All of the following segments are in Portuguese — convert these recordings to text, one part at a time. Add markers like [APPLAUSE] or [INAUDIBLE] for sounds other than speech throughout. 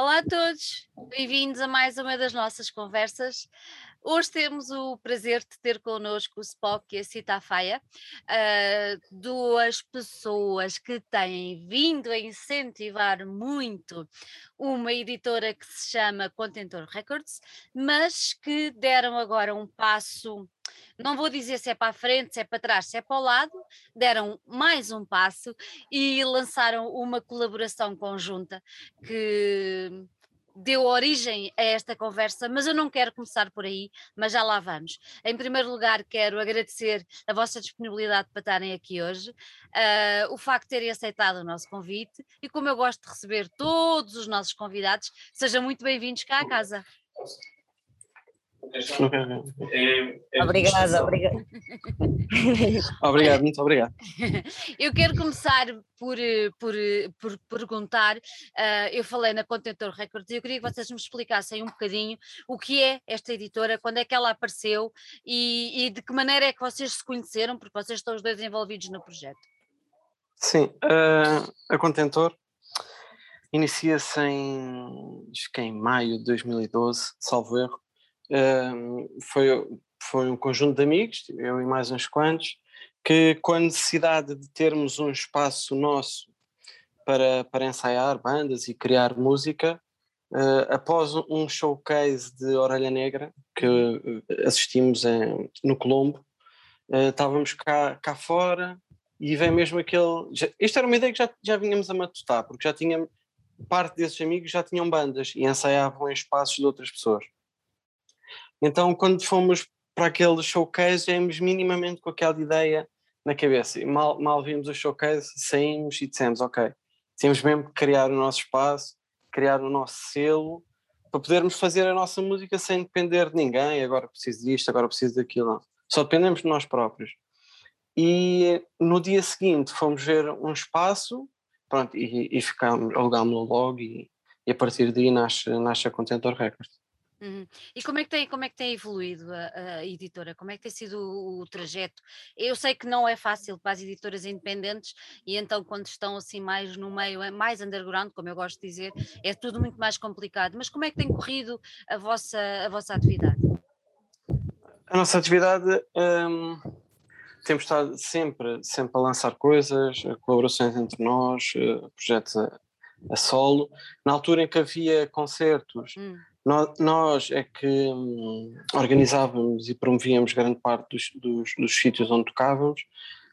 Olá a todos, bem-vindos a mais uma das nossas conversas. Hoje temos o prazer de ter connosco o Spock e a Cita Faia, uh, duas pessoas que têm vindo a incentivar muito uma editora que se chama Contentor Records, mas que deram agora um passo não vou dizer se é para a frente, se é para trás, se é para o lado, deram mais um passo e lançaram uma colaboração conjunta que deu origem a esta conversa, mas eu não quero começar por aí, mas já lá vamos. Em primeiro lugar, quero agradecer a vossa disponibilidade para estarem aqui hoje, uh, o facto de terem aceitado o nosso convite e como eu gosto de receber todos os nossos convidados, sejam muito bem-vindos cá à casa. É, é obrigada, obrigada. [LAUGHS] obrigado, muito obrigado. [LAUGHS] Eu quero começar por, por, por perguntar, uh, eu falei na Contentor Records e eu queria que vocês me explicassem um bocadinho o que é esta editora, quando é que ela apareceu e, e de que maneira é que vocês se conheceram, porque vocês estão os dois envolvidos no projeto. Sim, uh, a Contentor inicia-se em, que em maio de 2012, salvo erro, foi, foi um conjunto de amigos, eu e mais uns quantos, que com a necessidade de termos um espaço nosso para, para ensaiar bandas e criar música, uh, após um showcase de Orelha Negra, que eh, assistimos em, no Colombo, uh, estávamos cá, cá fora e vem mesmo aquele. Já, esta era uma ideia que já, já vínhamos a matutar, porque já tínhamos. Parte desses amigos já tinham bandas e ensaiavam em espaços de outras pessoas. Então, quando fomos para aquele showcase, íamos minimamente com aquela ideia na cabeça. E mal, mal vimos o showcase, saímos e dissemos: Ok, temos mesmo que criar o nosso espaço, criar o nosso selo, para podermos fazer a nossa música sem depender de ninguém. Agora preciso disto, agora preciso daquilo. Não. Só dependemos de nós próprios. E no dia seguinte fomos ver um espaço pronto, e, e ficámos, alugámos-lo logo e, e, a partir daí nasce, nasce a Contentor Records. Uhum. E como é que tem, como é que tem evoluído a, a, editora? Como é que tem sido o, o, trajeto? Eu sei que não é fácil para as editoras independentes e então quando estão assim mais no meio, é mais underground, como eu gosto de dizer, é tudo muito mais complicado. Mas como é que tem corrido a vossa, a vossa atividade? A nossa atividade hum, temos estado sempre, sempre a lançar coisas, colaborações entre nós, eh, projetos a, a solo. Na altura em que havia concertos, hum nós, é que hum, organizávamos e promovíamos grande parte dos, dos, dos, sítios onde tocávamos.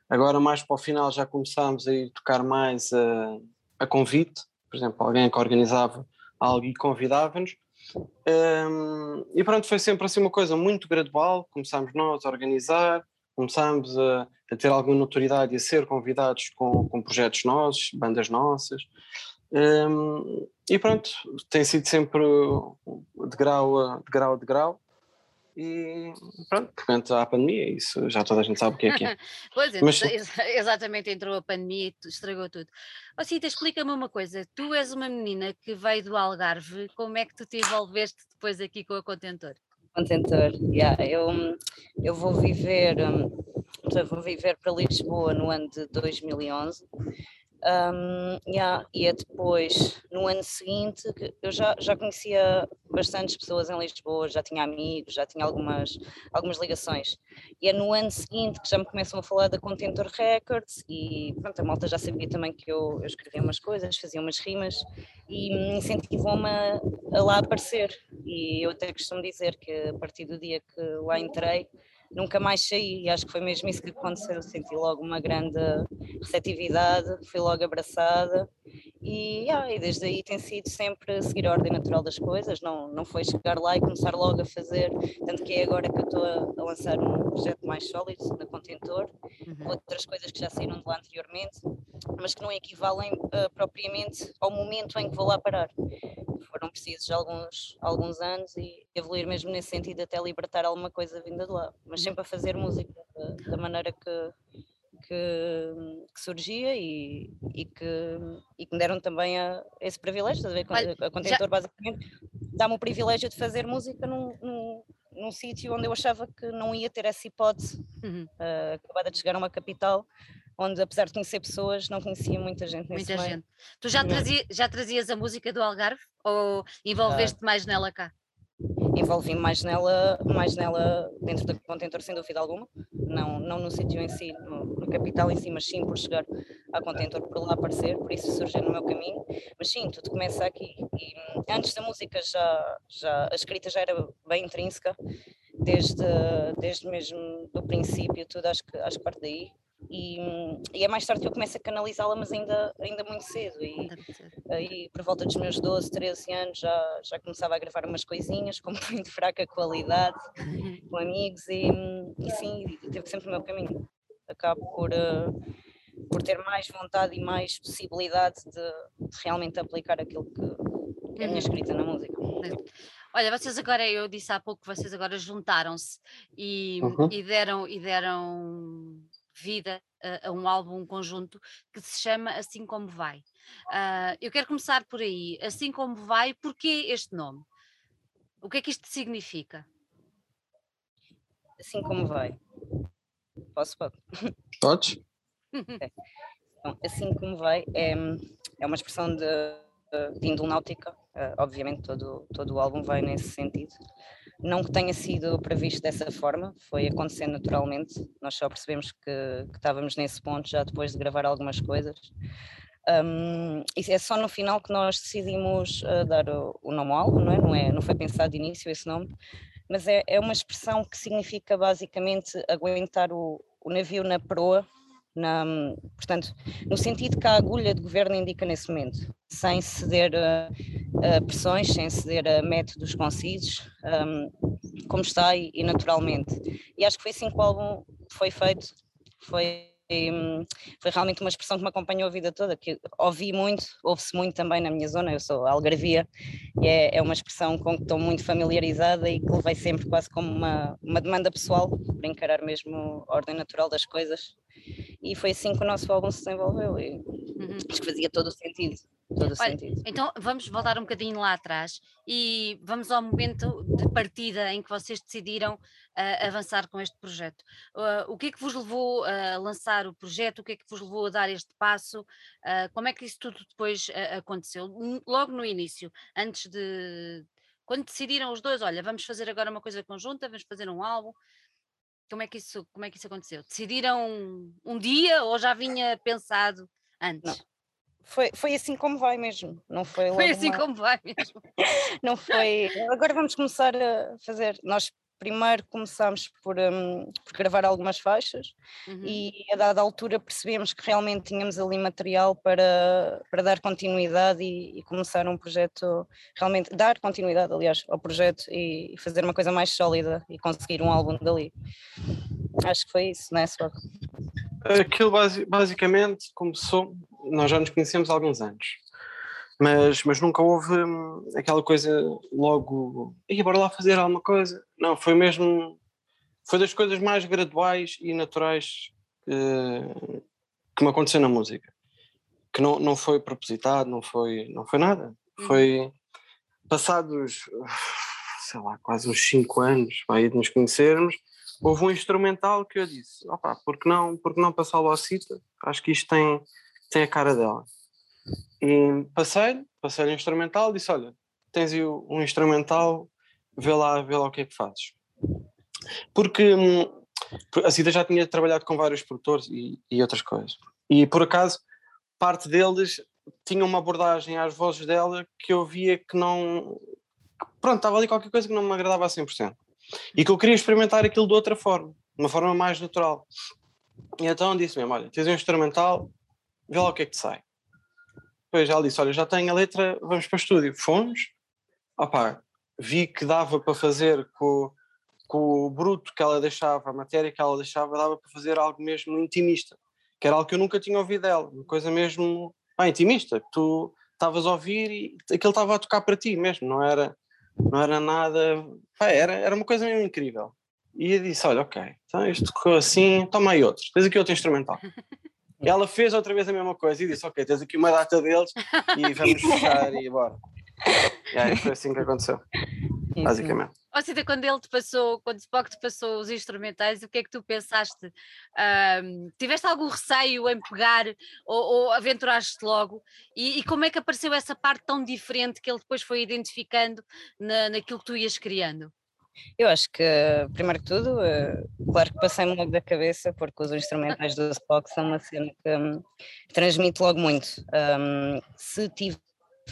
Agora, mais para o final, já começámos a ir tocar mais a, a convite, por exemplo, alguém que organizava algo e convidava-nos. Um, e pronto, foi sempre assim uma coisa muito gradual. Começámos nós a organizar, começámos a, a ter alguma notoriedade e a ser convidados com, com projetos nossos, bandas nossas. Um, e pronto, tem sido sempre de grau a de grau, a de grau. E pronto, portanto, há a pandemia, isso já toda a gente sabe o que é que é. [LAUGHS] pois, Mas, exatamente, entrou a pandemia e estragou tudo. Oh, Cita, explica-me uma coisa: tu és uma menina que veio do Algarve, como é que tu te envolveste depois aqui com a Contentor? Contentor, yeah, eu, eu vou viver, hum, vou viver para Lisboa no ano de 2011 um, yeah, e é depois, no ano seguinte, eu já, já conhecia bastantes pessoas em Lisboa, já tinha amigos, já tinha algumas, algumas ligações. E é no ano seguinte que já me começam a falar da Contentor Records e pronto, a malta já sabia também que eu, eu escrevia umas coisas, fazia umas rimas e me incentivou-me a, a lá aparecer. E eu até costumo dizer que a partir do dia que lá entrei, nunca mais saí e acho que foi mesmo isso que aconteceu, senti logo uma grande receptividade, fui logo abraçada. E, yeah, e desde aí tem sido sempre seguir a ordem natural das coisas, não, não foi chegar lá e começar logo a fazer, tanto que é agora que eu estou a, a lançar um projeto mais sólido na Contentor, uhum. outras coisas que já saíram de lá anteriormente, mas que não equivalem uh, propriamente ao momento em que vou lá parar foram precisos alguns, alguns anos e evoluir mesmo nesse sentido até libertar alguma coisa vinda de lá, mas sempre a fazer música da, da maneira que, que, que, surgia e, e, que, e que me deram também a, esse privilégio, estás a ver? Olha, a Contentor já... basicamente dá-me o privilégio de fazer música num, num, num sítio onde eu achava que não ia ter essa hipótese, uhum. uh, acabada de chegar a uma capital, onde apesar de conhecer pessoas, não conhecia muita gente nesse Muita meio. gente. Tu já, trazia, já trazias a música do Algarve ou envolveste mais nela cá? envolvi-me mais nela, mais nela dentro da Contentor, sem dúvida alguma, não, não no sítio em si, no, no, capital em si, mas sim por chegar à Contentor, por lá aparecer, por isso surgiu no meu caminho, mas sim, tudo começa aqui, e antes da música já, já a escrita já era bem intrínseca, desde, desde mesmo do princípio, tudo acho que, acho que parte daí, e, e, é mais tarde que eu começo a canalizá-la, mas ainda, ainda muito cedo. E aí, por volta dos meus 12, 13 anos, já, já começava a gravar umas coisinhas com [LAUGHS] muito fraca qualidade, com amigos, e, e sim, teve sempre o meu caminho. Acabo por, uh, por ter mais vontade e mais possibilidade de, de realmente aplicar aquilo que, que é a minha uhum. escrita na música. Olha, vocês agora, eu disse há pouco que vocês agora juntaram-se e, uhum. e, deram, e deram vida a, a um álbum um conjunto que se chama Assim Como Vai. Uh, eu quero começar por aí. Assim Como Vai, porquê este nome? O que é que isto significa? Assim Como Vai. Posso? Pode? Podes? [LAUGHS] é. então, assim Como Vai é, é uma expressão de, de índole náutica. Uh, obviamente todo, todo o álbum vai nesse sentido. Não que tenha sido previsto dessa forma, foi acontecendo naturalmente. Nós só percebemos que, que estávamos nesse ponto já depois de gravar algumas coisas. Um, é só no final que nós decidimos uh, dar o, o, nome ao álbum, não é? Não, é? não foi pensado de início esse nome, mas é, é uma expressão que significa basicamente aguentar o, o navio na proa na, portanto, no sentido que a agulha de governo indica nesse momento, sem ceder a, a pressões, sem ceder a métodos concisos, um, como está e, e, naturalmente. E acho que foi assim que o álbum foi feito, foi, um, foi realmente uma expressão que me acompanhou a vida toda, que ouvi muito, ouve-se muito também na minha zona, eu sou algarvia, e é, é uma expressão com que estou muito familiarizada e que levei sempre quase como uma, uma demanda pessoal, para encarar mesmo a ordem natural das coisas e foi assim que o nosso álbum se desenvolveu e uhum. acho que fazia todo o sentido. Todo Olha, sentido. Então vamos voltar um bocadinho lá atrás e vamos ao momento de partida em que vocês decidiram uh, avançar com este projeto. Uh, o que é que vos levou a lançar o projeto? O que é que vos levou a dar este passo? Uh, como é que isso tudo depois aconteceu? Logo no início, antes de. Quando decidiram os dois, olha, vamos fazer agora uma coisa conjunta, vamos fazer um álbum, como é que isso, como é que isso aconteceu? Decidiram um, um dia ou já vinha pensado antes? Não. Foi, foi assim como vai mesmo, não foi Foi assim uma... como vai mesmo. [LAUGHS] não [LAUGHS] foi. Agora vamos começar a fazer. Nós primeiro começámos por, um, por gravar algumas faixas uhum. e a dada altura percebemos que realmente tínhamos ali material para, para dar continuidade e, e, começar um projeto, realmente dar continuidade, aliás, ao projeto e, fazer uma coisa mais sólida e conseguir um álbum dali. Acho que foi isso, não é, só Aquilo basicamente começou, nós já nos conhecemos há alguns anos mas, mas nunca houve hum, aquela coisa logo, e bora lá fazer alguma coisa. Não, foi mesmo, foi das coisas mais graduais e naturais que, que me aconteceu na música. Que não, não foi propositado, não foi, não foi nada. Uhum. Foi passados, sei lá, quase uns 5 anos aí de nos conhecermos, houve um instrumental que eu disse, opá, porque não, porque não passá-lo à cita? Acho que isto tem, tem a cara dela. E passei-lhe, passei-lhe o instrumental, disse: Olha, tens aí um instrumental, vê lá, vê lá o que é que fazes. Porque hum, a Cida já tinha trabalhado com vários produtores e, e outras coisas. E por acaso, parte deles tinha uma abordagem às vozes dela que eu via que não. Pronto, estava ali qualquer coisa que não me agradava a 100%. E que eu queria experimentar aquilo de outra forma, de uma forma mais natural. E então disse mesmo: Olha, tens um instrumental, vê lá o que é que te sai depois ela disse: Olha, já tenho a letra, vamos para o estúdio. Fomos, opá, vi que dava para fazer com, com o bruto que ela deixava, a matéria que ela deixava, dava para fazer algo mesmo intimista, que era algo que eu nunca tinha ouvido dela, uma coisa mesmo ah, intimista, que tu estavas a ouvir e aquilo estava a tocar para ti mesmo, não era, não era nada, pá, era, era uma coisa mesmo incrível. E eu disse: Olha, ok, então isto correu assim, toma aí outro, tens aqui outro instrumental. [LAUGHS] [LAUGHS] Ela fez outra vez a mesma coisa e disse: Ok, tens aqui uma data deles e vamos [LAUGHS] fechar e bora. E aí foi assim que aconteceu. basicamente. Ou seja, quando ele te passou, quando Spock te passou os instrumentais, o que é que tu pensaste? Um, tiveste algum receio em pegar ou, ou aventuraste logo? E, e, como é que apareceu essa parte tão diferente que ele depois foi identificando na, naquilo que tu ias criando? Eu acho que, primeiro que tudo, uh, claro que passei-me logo da cabeça, porque os instrumentais do Spock são uma cena que um, transmite logo muito. Um, se tive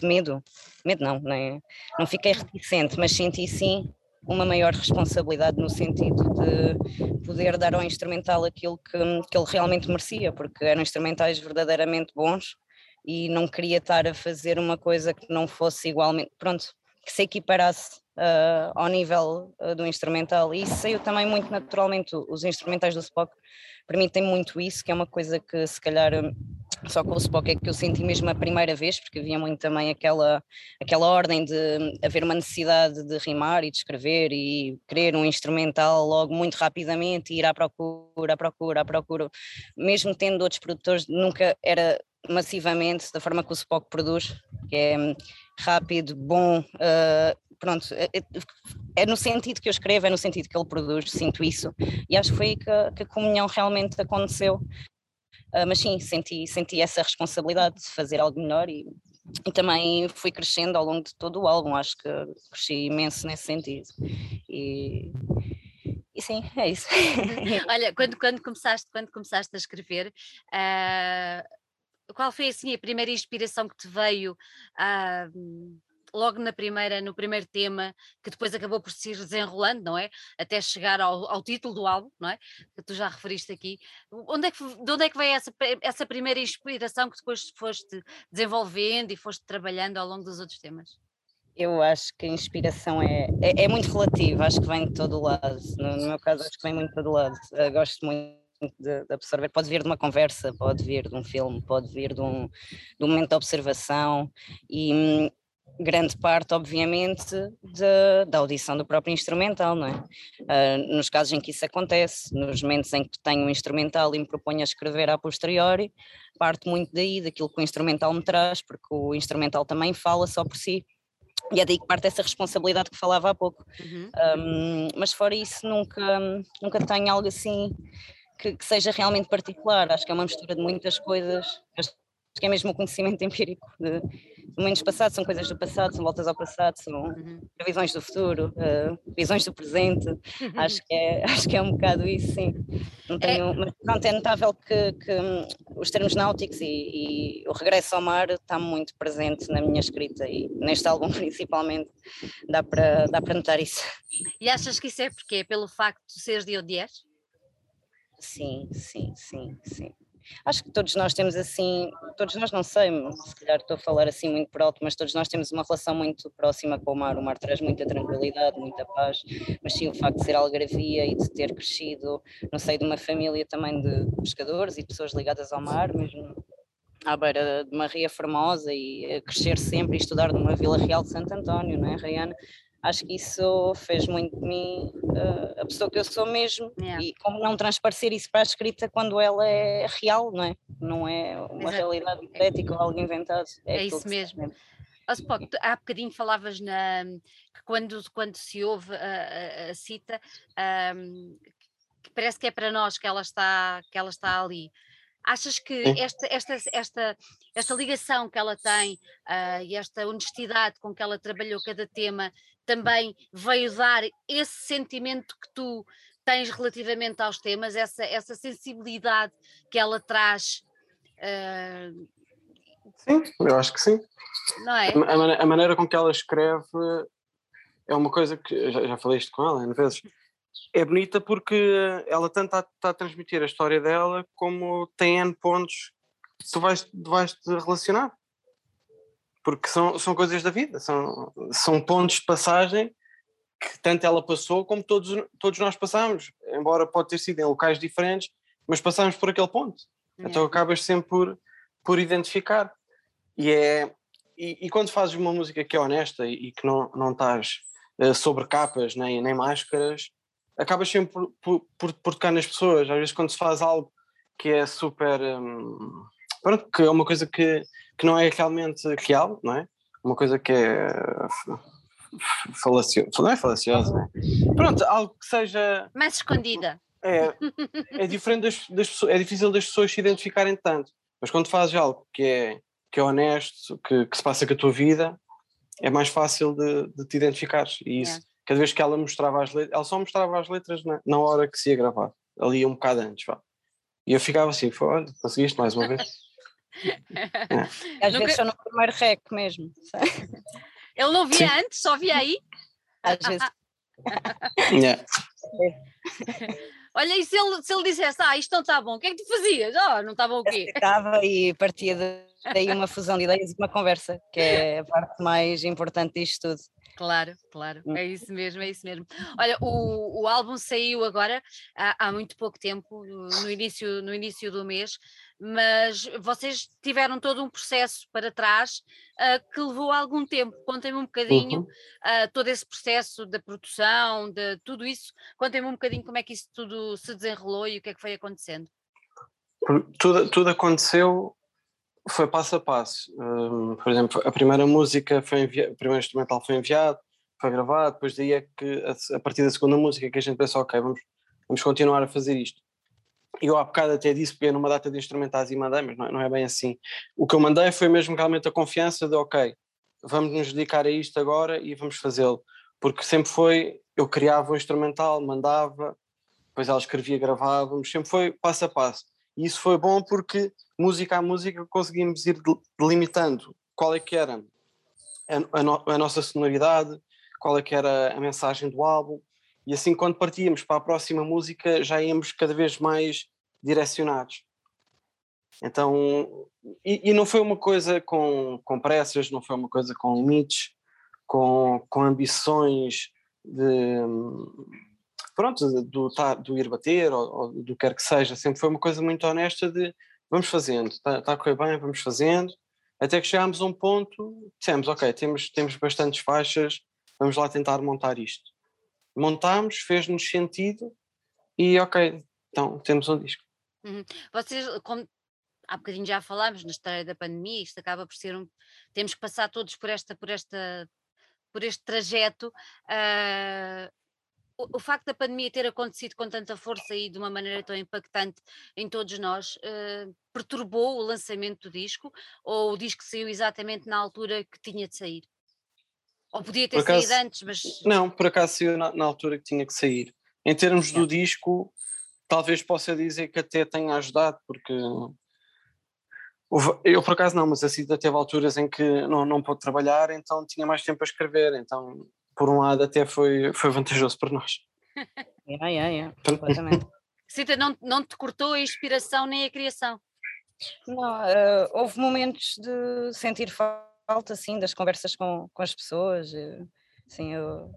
medo, medo não, nem, não fiquei reticente, mas senti sim uma maior responsabilidade no sentido de poder dar ao instrumental aquilo que, que ele realmente merecia, porque eram instrumentais verdadeiramente bons e não queria estar a fazer uma coisa que não fosse igualmente, pronto, que se equiparasse uh, ao nível uh, do instrumental. E isso saiu também muito naturalmente. Os instrumentais do Spock permitem muito isso, que é uma coisa que se calhar só com o Spock é que eu senti mesmo a primeira vez, porque havia muito também aquela, aquela ordem de haver uma necessidade de rimar e de escrever e querer um instrumental logo muito rapidamente e ir à procura, à procura, à procura. Mesmo tendo outros produtores, nunca era massivamente da forma que o Spock produz, que é rápido, bom, uh, pronto, é, é, no sentido que eu escrevo, é no sentido que ele produz, sinto isso, e acho que foi que, que a comunhão realmente aconteceu, uh, mas sim, senti, senti essa responsabilidade de fazer algo melhor e, e também fui crescendo ao longo de todo o álbum, acho que cresci imenso nesse sentido, e, e sim, é isso. [LAUGHS] Olha, quando, quando, começaste, quando começaste a escrever, uh qual foi assim a primeira inspiração que te veio logo na primeira, no primeiro tema, que depois acabou por se desenrolando, não é? Até chegar ao, ao título do álbum, não é? Que tu já referiste aqui. Onde é que, de onde é que veio essa, essa primeira inspiração que depois foste desenvolvendo e foste trabalhando ao longo dos outros temas? Eu acho que a inspiração é, é, é muito relativa, acho que vem de todo lado. No, no meu caso, acho que vem muito de todo lado. Gosto muito de, de, absorver. Pode vir de uma conversa, pode vir de um filme, pode vir de um, de um momento de observação e hum, grande parte, obviamente, de, da audição do próprio instrumental, não é? Uh, nos casos em que isso acontece, nos momentos em que tenho um instrumental e me proponho a escrever a posteriori, parte muito daí, daquilo que o instrumental me traz, porque o instrumental também fala só por si. E é daí que parte essa responsabilidade que falava há pouco. Uhum. Um, mas fora isso, nunca, nunca tenho algo assim que, que, seja realmente particular. Acho que é uma mistura de muitas coisas. Acho que é mesmo o conhecimento empírico de, de momentos passados, são coisas do passado, são voltas ao passado, são uhum. previsões do futuro, uh, visões do presente. Uhum. Acho, que é, [LAUGHS] acho que é um bocado isso, sim. Não é tenho, é... Mas pronto, é notável que, que um, os termos náuticos e, e, o regresso ao mar está muito presente na minha escrita e neste álbum [LAUGHS] principalmente dá para, dá para notar isso. E achas que isso é porque pelo facto de seres de Odier? Sim, sim, sim, sim. Acho que todos nós temos assim, todos nós não sei, se calhar estou a falar assim muito por alto, mas todos nós temos uma relação muito próxima com o mar. O mar traz muita tranquilidade, muita paz, mas sim o facto de ser algarvia e de ter crescido no seio de uma família também de pescadores e pessoas ligadas ao mar, mesmo à beira de uma ria formosa e crescer sempre e estudar numa Vila Real de Santo António, não é, Rayana? Acho que isso fez muito de mim uh, a pessoa que eu sou mesmo yeah. e como não transparecer isso para a escrita quando ela é real, não é? Não é uma Exato. realidade hipotética ou algo inventado. É, é isso mesmo. Spock, há bocadinho falavas na, que quando, quando se ouve a, a, a cita, um, que parece que é para nós que ela está, que ela está ali. Achas que esta, esta, esta, esta ligação que ela tem uh, e esta honestidade com que ela trabalhou cada tema também veio dar esse sentimento que tu tens relativamente aos temas, essa, essa sensibilidade que ela traz. Uh... Sim, eu acho que sim. Não é? A, a, maneira com que ela escreve é uma coisa que já, já falei isto com ela, às vezes. É bonita porque ela tanto está a transmitir a história dela como tem N pontos que tu vais, vais te relacionar porque são, são coisas da vida, são, são pontos de passagem que tanto ela passou como todos, todos nós passamos, embora pode ter sido em locais diferentes, mas passamos por aquele ponto. É. Então acabas sempre por, por identificar. E, é, e, e, quando fazes uma música que é honesta e, e que não, não estás uh, sobre capas nem, nem máscaras, acabas sempre por, por, por, por, tocar nas pessoas. Às vezes quando se faz algo que é super. Um, pronto, que é uma coisa que que não é realmente real, não é? Uma coisa que é falaciosa, não é falaciosa, né? pronto, algo que seja... Mais escondida. É, é diferente das, das pessoas, é difícil das pessoas se identificarem tanto, mas quando fazes algo que é, que é honesto, que, que se passa com a tua vida, é mais fácil de, de te identificares, e isso... É. Cada vez que ela mostrava as letras, ela só mostrava as letras na, na hora que se ia gravar, ali um bocado antes, vá. E eu ficava assim, olha, conseguiste mais uma vez. [LAUGHS] É. [LAUGHS] Às Nunca... vezes só no primeiro rec mesmo. [LAUGHS] Ele não via Sim. antes, só via aí? Às vezes. [LAUGHS] yeah. Olha, e se ele, se ele dissesse, ah, isto não está bom, o que é que tu fazias? Oh, não está bom o quê? Estava e partia daí uma fusão de ideias e uma conversa, que é a parte mais importante disto tudo. Claro, claro, hum. é isso mesmo, é isso mesmo. Olha, o, o álbum saiu agora há, há muito pouco tempo, no início, no início do mês, mas vocês tiveram todo um processo para trás uh, que levou algum tempo. Contem-me um bocadinho uhum. uh, todo esse processo da produção, de tudo isso. Contem-me um bocadinho como é que isso tudo se desenrolou e o que é que foi acontecendo. Tudo, tudo aconteceu foi passo a passo. Um, por exemplo, a primeira música foi enviada, o primeiro instrumental foi enviado, foi gravado, depois daí é que a, a, partir da segunda música que a gente pensou, ok, vamos, vamos continuar a fazer isto. E eu há bocado até disse, peguei numa data de instrumentais e mandei, mas não, não é bem assim. O que eu mandei foi mesmo realmente a confiança de, ok, vamos nos dedicar a isto agora e vamos fazê-lo. Porque sempre foi, eu criava o instrumental, mandava, depois ela escrevia, gravávamos, sempre foi passo a passo. E isso foi bom porque música a música conseguimos ir delimitando qual é que era a, a, no, a, nossa sonoridade, qual é que era a mensagem do álbum, e assim quando partíamos para a próxima música já íamos cada vez mais direcionados. Então, e, e não foi uma coisa com, com pressas, não foi uma coisa com limites, com, com ambições de pronto, do, do ir bater ou, ou do que quer que seja, sempre foi uma coisa muito honesta de vamos fazendo, está tá a correr bem, vamos fazendo, até que chegámos a um ponto, dissemos, ok, temos, temos bastantes faixas, vamos lá tentar montar isto. Montámos, fez-nos sentido e ok, então temos um disco. Uhum. Vocês, como há bocadinho já falámos na história da pandemia, isto acaba por ser um. Temos que passar todos por esta, por esta, por este trajeto. Uh, o, facto da pandemia ter acontecido com tanta força e de uma maneira tão impactante em todos nós uh, perturbou o lançamento do disco ou o disco saiu exatamente na altura que tinha de sair? Ou podia ter acaso, saído antes, mas. Não, por acaso saiu na, na altura que tinha que sair. Em termos do disco, talvez possa dizer que até tenha ajudado, porque eu por acaso não, mas a Cida teve alturas em que não, não pôde trabalhar, então tinha mais tempo a escrever, então por um lado até foi, foi vantajoso para nós. [LAUGHS] yeah, yeah, yeah, completamente. Cita, não, não te cortou a inspiração nem a criação? Não, uh, houve momentos de sentir falta, assim, das conversas com, com as pessoas, assim, eu,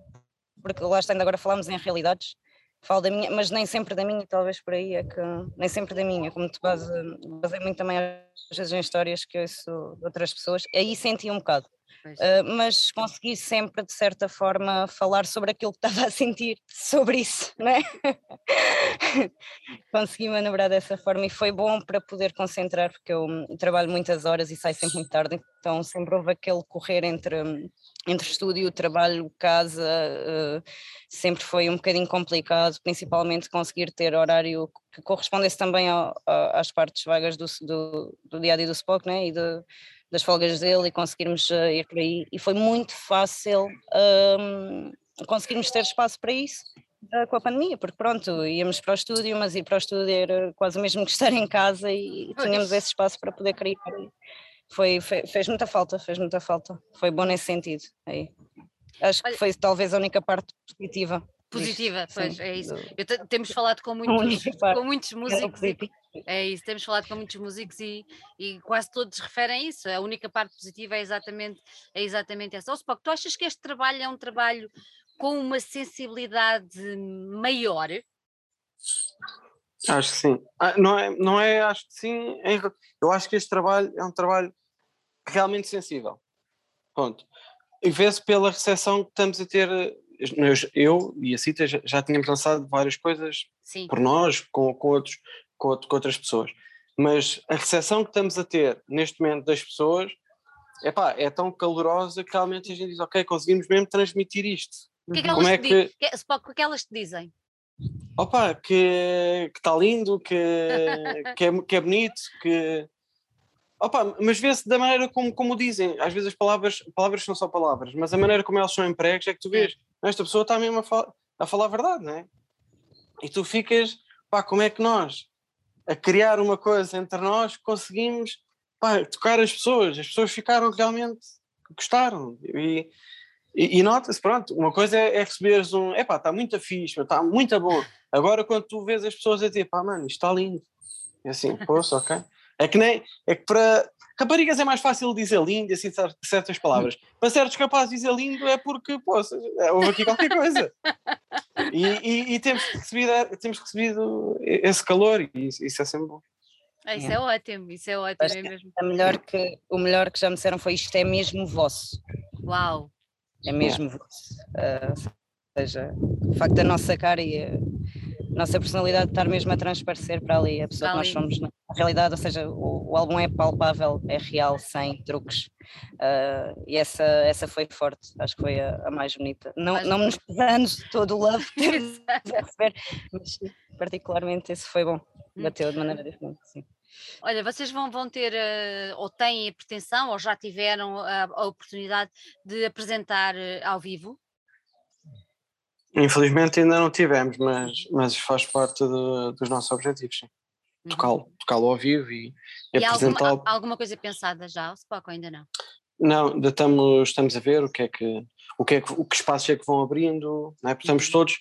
porque lá está, ainda agora falamos em realidades, falo da minha, mas nem sempre da minha, talvez por aí é que, nem sempre da minha, como tu base, basei muito também às vezes em histórias que ouço de outras pessoas, aí senti um bocado, Uh, mas consegui sempre, de certa forma, falar sobre aquilo que estava a sentir sobre isso, [LAUGHS] não é? consegui manobrar dessa forma e foi bom para poder concentrar, porque eu hum, trabalho muitas horas e saio sempre muito tarde, então sempre houve aquele correr entre, hum, entre estúdio, trabalho, casa, uh, sempre foi um bocadinho complicado, principalmente conseguir ter horário que correspondesse também ao, às partes vagas do, do, do dia do Spock, né? E de, das folgas dele e conseguirmos uh, ir por aí. E foi muito fácil um, conseguirmos ter espaço para isso uh, com a pandemia, porque pronto, íamos para o estúdio, mas ir para o estúdio era quase o mesmo que estar em casa e tínhamos esse espaço para poder criar. Foi, foi, fez muita falta, fez muita falta. Foi bom nesse sentido. Aí. Acho que foi talvez a única parte positiva. Positiva, pois, é isso. Eu temos falado com muitos, com muitos músicos. É isso, temos falado com muitos músicos e, e quase todos referem isso. A única parte positiva é exatamente, é exatamente essa. Oh, Spock, tu achas que este trabalho é um trabalho com uma sensibilidade maior? Acho que sim. Ah, não, é, não é, acho que sim. Eu acho que este trabalho é um trabalho realmente sensível. Ponto. E vê-se pela recepção que estamos a ter eu e a Cita já, tínhamos lançado várias coisas Sim. por nós, com, com, outros, com, com, outras pessoas. Mas a recepção que estamos a ter neste momento das pessoas epá, é tão calorosa que realmente a gente diz, ok, conseguimos mesmo transmitir isto. O que é que Como elas, é te, que- que, o que elas te dizem? Opa, que está lindo, que, [LAUGHS] que, é, que é bonito, que. Opa, mas vê-se da maneira como, como dizem. Às vezes as palavras, palavras são só palavras, mas a maneira como elas são empregos é que tu vês. Esta pessoa está mesmo a, fal- a falar a verdade, não é? E tu ficas, pá, como é que nós, a criar uma coisa entre nós, conseguimos pá, tocar as pessoas? As pessoas ficaram realmente, gostaram. E, e, e nota-se, pronto, uma coisa é, é receberes um, epá, está muito fixe, está muito bom. Agora quando tu vês as pessoas a dizer, pá, mano, isto está lindo. É assim, poxa, ok. É que nem, é que para raparigas é mais fácil dizer lindo, assim, cer- certas palavras. Para certos capazes dizer lindo é porque, poxa, houve aqui qualquer coisa. E, e- e temos, recebido, temos recebido esse calor e isso, é sempre bom. Ah, isso É. é ótimo, isso é ótimo, é que mesmo. A melhor que, o melhor que já me disseram foi isto é mesmo vosso. Uau! É mesmo vosso. Ah, ou seja, o facto da nossa cara e a nossa personalidade estar mesmo a transparecer para ali a pessoa Para que nós somos na realidade, ou seja, o, o álbum é palpável, é real, sem truques. Ah, e essa, essa foi forte, acho que foi a, a mais bonita. Não, Mais não nos pesando todo o love que temos [LAUGHS] a receber, mas particularmente esse foi bom, Hum. bateu de maneira diferente. Sim. Olha, vocês vão, vão ter, eh, ou têm a pretensão, ou já tiveram a, a oportunidade de apresentar eh, ao vivo? Infelizmente ainda não tivemos, mas, mas faz parte de- dos nossos objetivos, sim. Uhum. Tocá-lo, tocá-lo ao vivo e, e E alguma, apresentá-lo. há alguma coisa pensada já, ou Spock, ou ainda não? Não, ainda estamos, estamos a ver o que é que o que é que o que espaços é que vão abrindo, não é? Porque estamos todos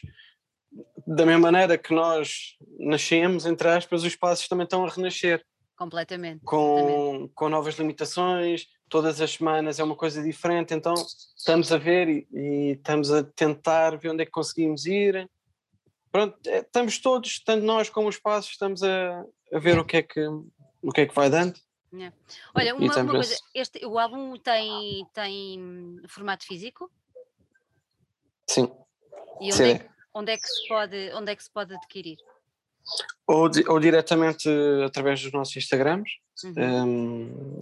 da mesma maneira que nós nascemos, entre aspas, os espaços também estão a renascer Completamente. completamente. com, com novas limitações, todas as semanas é uma coisa diferente, então estamos a ver e, e estamos a tentar ver onde é que conseguimos ir. Pronto, é, estamos todos, tanto nós como os espaços, estamos a, a ver o que é que o que é que vai dando. Olha, uma, uma coisa, este, o álbum tem, tem formato físico? Sim, E onde CD. é, que- onde, é que se pode, onde é que se pode adquirir? Ou, di- ou diretamente através dos nossos Instagrams, Uhum. um,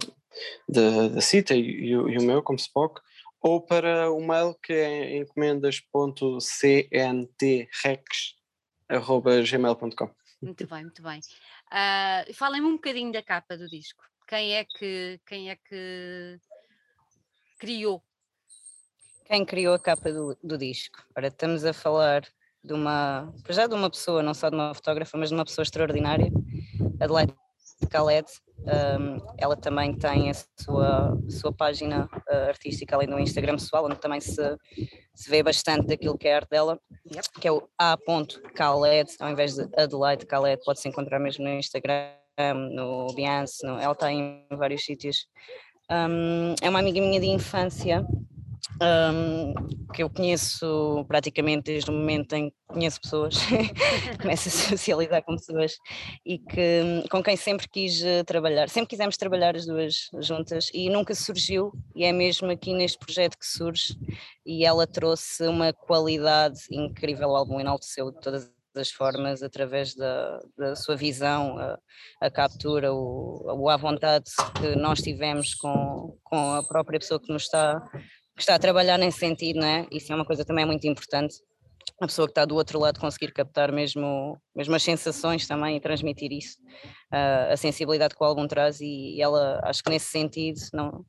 da, da Cita e, o e o meu, como Spock, ou para o mail que é encomendas.cntrex.gmail.com. Muito bem, muito bem. Ah, Falem-me um bocadinho da capa do disco. Quem é que, quem é que criou? Quem criou a capa do, do disco? Ora, estamos a falar de uma, já de uma pessoa, não só de uma fotógrafa, mas de uma pessoa extraordinária, Adelaide Khaled. Um, ela também tem a sua, sua página uh, artística além do Instagram pessoal, onde também se, se vê bastante daquilo que é a arte dela, Yep. que é o a.khaled, ao invés de Adelaide Khaled, pode-se encontrar mesmo no Instagram, no Behance, no, ela está em vários sítios. Um, é uma amiga minha de infância, um, que eu conheço praticamente desde o momento em que conheço pessoas, [LAUGHS] começo a socializar com pessoas e que, com quem sempre quis eh, trabalhar, sempre quisemos trabalhar as duas juntas e nunca surgiu, e é mesmo aqui neste projeto que surge, e ela trouxe uma qualidade incrível ao álbum, enalteceu de todas as formas através da, da sua visão, a, a captura, o, o à vontade que nós tivemos com, com a própria pessoa que nos está que está a trabalhar nesse sentido, não é? Isso é uma coisa também muito importante. A pessoa que está do outro lado conseguir captar mesmo, mesmo as sensações também e transmitir isso, uh, a sensibilidade que o álbum traz e, e ela, acho que nesse sentido, não,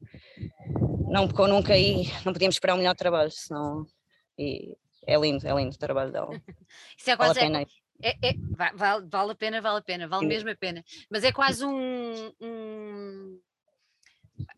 não pecou nunca e não podíamos esperar um melhor trabalho, senão, e é lindo, é lindo o trabalho dela. [LAUGHS] Isso é Vale a quase. é- pena. É, é, va- vale, vale a pena, vale a pena, vale Sim. mesmo a pena. Mas é quase um. um-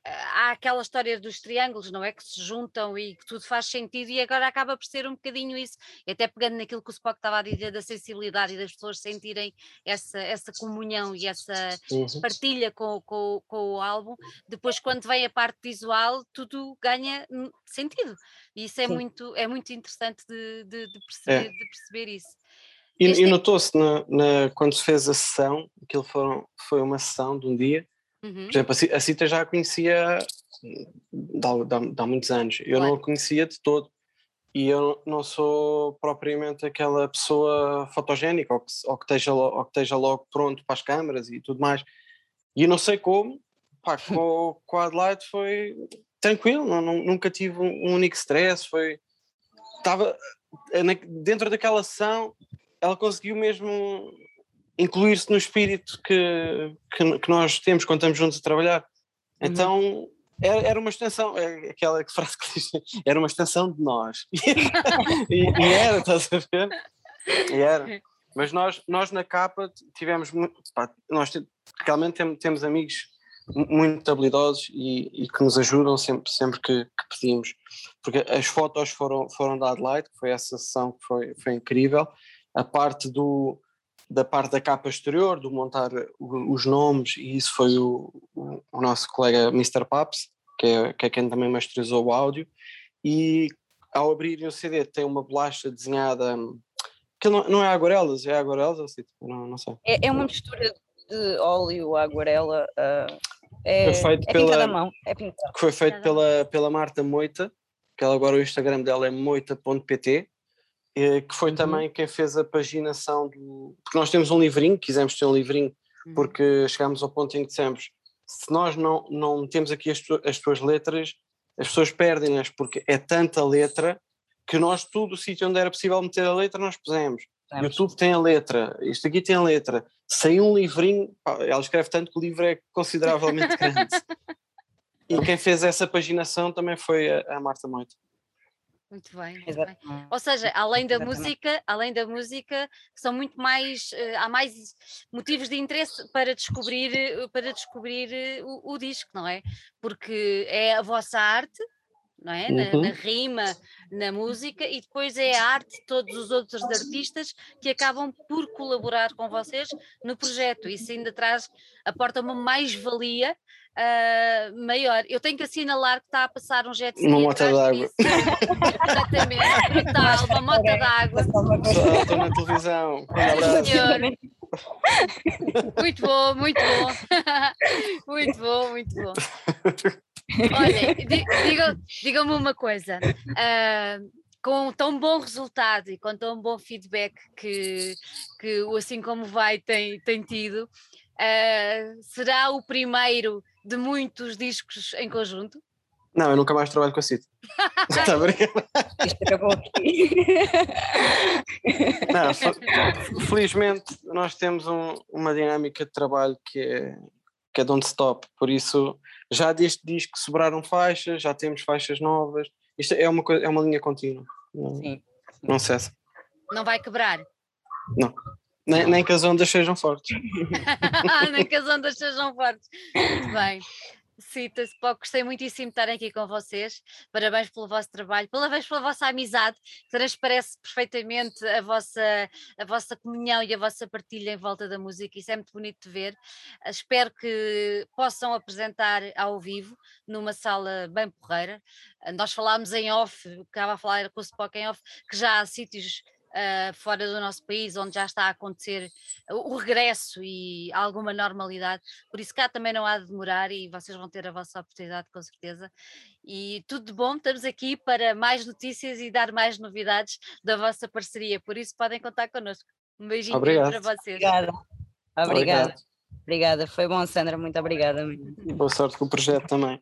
Há aquela história dos triângulos, não é? Que se juntam e que tudo faz sentido, e agora acaba por ser um bocadinho isso. E até pegando naquilo que o Spock estava a dizer da sensibilidade e das pessoas sentirem essa, essa comunhão e essa Uhum. partilha com, com, com o álbum, depois quando vem a parte visual, tudo ganha hum, sentido. E isso é Sim. muito, é muito interessante de, de- de perceber, de perceber isso. E, Este e é- notou-se quando se fez a sessão, aquilo foram, foi uma sessão de um dia. Uhum. Por exemplo, a Ci- a Cita já a conhecia de, há- muitos anos. Eu não Claro. a conhecia de todo. E eu não sou propriamente aquela pessoa fotogénica ou que, ou que esteja, ou que esteja logo pronto para as câmaras e tudo mais. E eu não sei como, pá, com, com a Adelaide foi tranquilo, não, não, nunca tive um, único stress, foi estava dentro daquela sessão, ela conseguiu mesmo incluir-se no espírito que, que, que, nós temos quando estamos juntos a trabalhar. Uhum. Então era, era uma extensão, é aquela frase que diz, era uma extensão de nós. [LAUGHS] e, e, era, estás a ver? E era. Mas nós, nós na capa tivemos pá, nós realmente temos, temos amigos muito habilidosos e, e, que nos ajudam sempre, sempre que, que, pedimos. Porque as fotos foram, foram da Adelaide, que foi essa sessão que foi, foi incrível. A parte do, da parte da capa exterior, do montar os nomes, e isso foi o, o, o nosso colega Mr. Paps, que é, que é quem também masterizou o áudio. E ao abrirem o CD, tem uma bolacha desenhada. Que não, não é aguarelas, é aguarelas? Assim, não, não sei. É, é uma mistura de óleo, aguarela. Uh é, foi feito é pela, mão, é Que foi feito pela, pela Marta Moita, que ela agora o Instagram dela é moita.pt, que foi uhum. também quem fez a paginação do. Porque nós temos um livrinho, quisemos ter um livrinho, uhum. porque chegámos ao ponto em que dissemos: se nós não, não temos aqui as, tu, as tuas letras, as pessoas perdem-nas, porque é tanta letra que nós, tudo o sítio onde era possível meter a letra, nós pusemos. O YouTube tem a letra, isto aqui tem a letra. Sem um livrinho, pá, ela escreve tanto que o livro é consideravelmente grande. [LAUGHS] e quem fez essa paginação também foi a, a Marta Moito. Muito bem, muito bem, Ou seja, além da Exatamente. música, além da música, são muito mais, uh, há mais motivos de interesse para descobrir, para descobrir uh, o, o, disco, não é? Porque é a vossa arte, não é? Na, uhum. na, rima, na música, e depois é a arte de todos os outros artistas que acabam por colaborar com vocês no projeto. Isso ainda traz, aporta uma mais-valia uh, maior. Eu tenho que assinalar que está a passar um jet ski. Uma mota d'água. [LAUGHS] Exatamente, brutal, uma mota d'água. Estou na televisão. [LAUGHS] Muito bom, muito bom. [LAUGHS] muito bom, muito bom. Olha, digam-me diga uma coisa. Uh, com tão bom resultado e com tão bom feedback que, que o Assim Como Vai tem, tem tido, uh, será o primeiro de muitos discos em conjunto? Não, eu nunca mais trabalho com a CIT. Está [LAUGHS] Isto acabou aqui. [LAUGHS] Não, felizmente nós temos um, uma dinâmica de trabalho que é, que é don't stop, por isso já deste disco sobraram faixas, já temos faixas novas, isto é uma, coisa, é uma linha contínua, não, sim, sim. não cessa. Não vai quebrar? Não. Nem, nem que as ondas sejam fortes. [LAUGHS] nem que as ondas sejam fortes. Muito bem. Cita Spock, gostei muitíssimo de estar aqui com vocês. Parabéns pelo vosso trabalho, parabéns pela vossa amizade, que transparece perfeitamente a vossa, a vossa comunhão e a vossa partilha em volta da música. Isso é muito bonito de ver. Ah, espero que possam apresentar ao vivo numa sala bem porreira. Ah, nós falámos em off, estava a falar com o Spock em off, que já há sítios uh, fora do nosso país, onde já está a acontecer o regresso e alguma normalidade. Por isso cá também não há de demorar e vocês vão ter a vossa oportunidade com certeza. E tudo de bom, estamos aqui para mais notícias e dar mais novidades da vossa parceria, por isso podem contar connosco. Um beijinho Obrigado. para vocês. Obrigada. Obrigada. Obrigada. Foi bom, Sandra. Muito obrigada. Boa sorte com o projeto também.